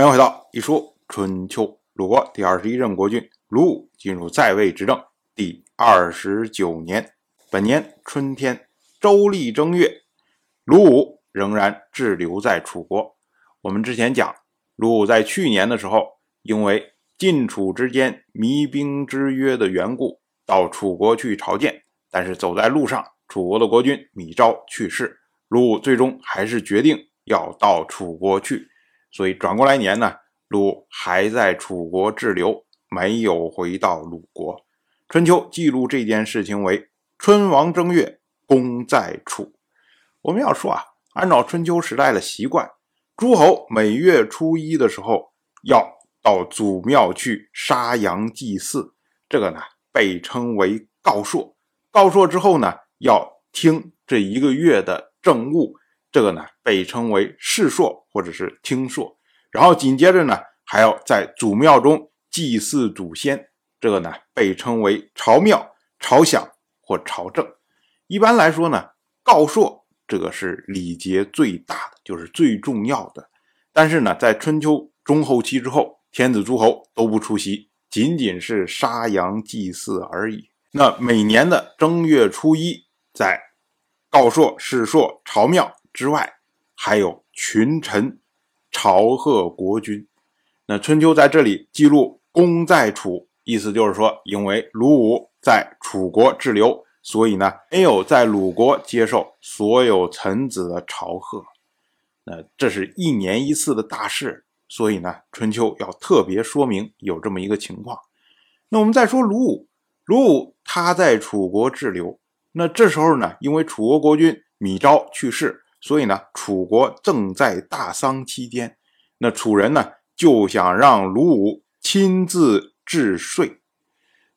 欢迎回到一说春秋。鲁国第二十一任国君鲁武进入在位执政第二十九年，本年春天，周历正月，鲁武仍然滞留在楚国。我们之前讲，鲁武在去年的时候，因为晋楚之间弭兵之约的缘故，到楚国去朝见，但是走在路上，楚国的国君米昭去世，鲁武最终还是决定要到楚国去。所以转过来年呢，鲁还在楚国滞留，没有回到鲁国。春秋记录这件事情为春王正月，公在楚。我们要说啊，按照春秋时代的习惯，诸侯每月初一的时候要到祖庙去杀羊祭祀，这个呢被称为告朔。告朔之后呢，要听这一个月的政务。这个呢被称为世朔或者是听朔，然后紧接着呢还要在祖庙中祭祀祖先，这个呢被称为朝庙、朝享或朝政。一般来说呢，告朔这个是礼节最大的，就是最重要的。但是呢，在春秋中后期之后，天子诸侯都不出席，仅仅是杀羊祭祀而已。那每年的正月初一，在告朔、世朔、朝庙。之外，还有群臣朝贺国君。那春秋在这里记录“公在楚”，意思就是说，因为鲁武在楚国滞留，所以呢，没有在鲁国接受所有臣子的朝贺。那这是一年一次的大事，所以呢，春秋要特别说明有这么一个情况。那我们再说鲁武，鲁武他在楚国滞留，那这时候呢，因为楚国国君米昭去世。所以呢，楚国正在大丧期间，那楚人呢就想让鲁武亲自治税。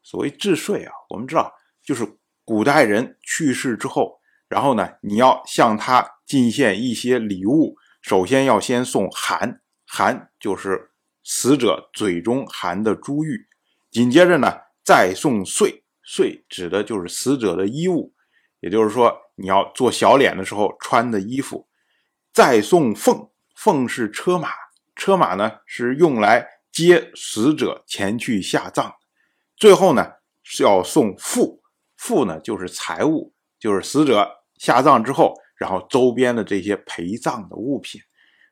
所谓治税啊，我们知道就是古代人去世之后，然后呢你要向他进献一些礼物，首先要先送函，函就是死者嘴中含的珠玉，紧接着呢再送岁，岁指的就是死者的衣物，也就是说。你要做小脸的时候穿的衣服，再送凤，凤是车马，车马呢是用来接死者前去下葬。最后呢是要送富，富呢就是财物，就是死者下葬之后，然后周边的这些陪葬的物品。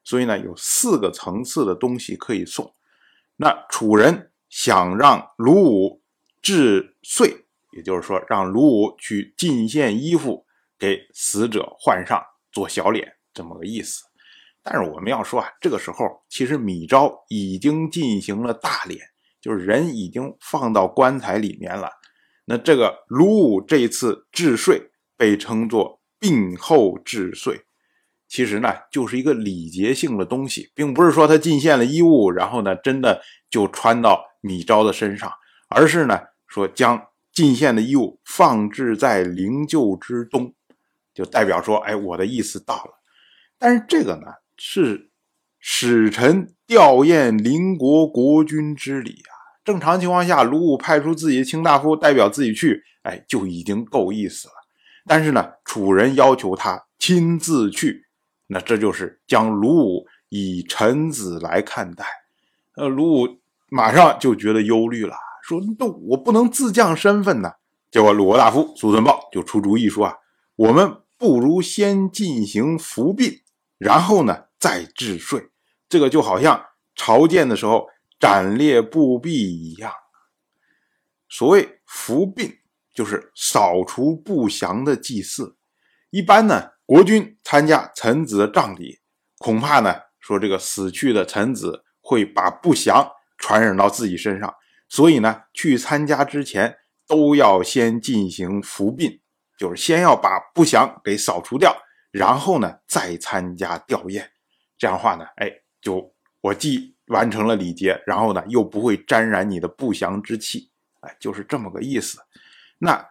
所以呢有四个层次的东西可以送。那楚人想让鲁武治岁，也就是说让鲁武去进献衣服。给死者换上做小脸这么个意思，但是我们要说啊，这个时候其实米昭已经进行了大脸，就是人已经放到棺材里面了。那这个鲁武这次治税被称作病后治税，其实呢就是一个礼节性的东西，并不是说他进献了衣物，然后呢真的就穿到米昭的身上，而是呢说将进献的衣物放置在灵柩之东。就代表说，哎，我的意思到了。但是这个呢，是使臣吊唁邻国国君之礼啊。正常情况下，鲁武派出自己的卿大夫代表自己去，哎，就已经够意思了。但是呢，楚人要求他亲自去，那这就是将鲁武以臣子来看待。呃，鲁武马上就觉得忧虑了，说：“那我不能自降身份呢。”结果鲁国大夫苏存豹就出主意说：“啊。”我们不如先进行服殡，然后呢再治税。这个就好像朝见的时候斩列布币一样。所谓服殡，就是扫除不祥的祭祀。一般呢，国君参加臣子的葬礼，恐怕呢说这个死去的臣子会把不祥传染到自己身上，所以呢，去参加之前都要先进行服殡。就是先要把不祥给扫除掉，然后呢再参加吊唁，这样的话呢，哎，就我既完成了礼节，然后呢又不会沾染你的不祥之气，哎，就是这么个意思。那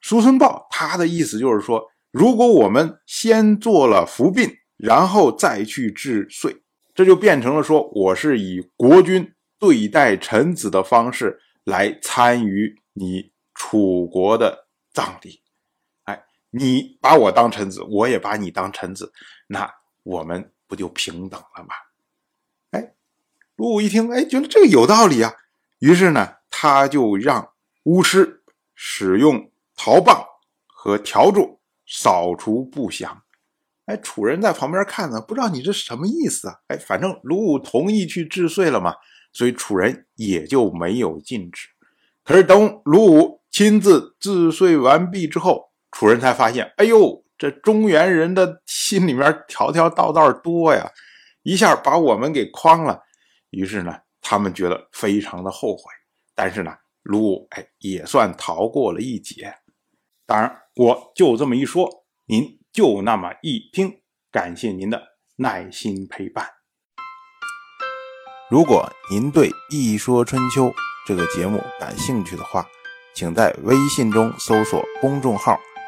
叔孙豹他的意思就是说，如果我们先做了服殡，然后再去治岁，这就变成了说我是以国君对待臣子的方式来参与你楚国的葬礼。你把我当臣子，我也把你当臣子，那我们不就平等了吗？哎，鲁武一听，哎，觉得这个有道理啊，于是呢，他就让巫师使用陶棒和笤帚扫除不祥。哎，楚人在旁边看呢，不知道你这什么意思啊？哎，反正鲁武同意去治岁了嘛，所以楚人也就没有禁止。可是等鲁武亲自治岁完毕之后，楚人才发现，哎呦，这中原人的心里面条条道道多呀，一下把我们给诓了。于是呢，他们觉得非常的后悔。但是呢，鲁哎也算逃过了一劫。当然，我就这么一说，您。就那么一听，感谢您的耐心陪伴。如果您对《一说春秋》这个节目感兴趣的话，请在微信中搜索公众号“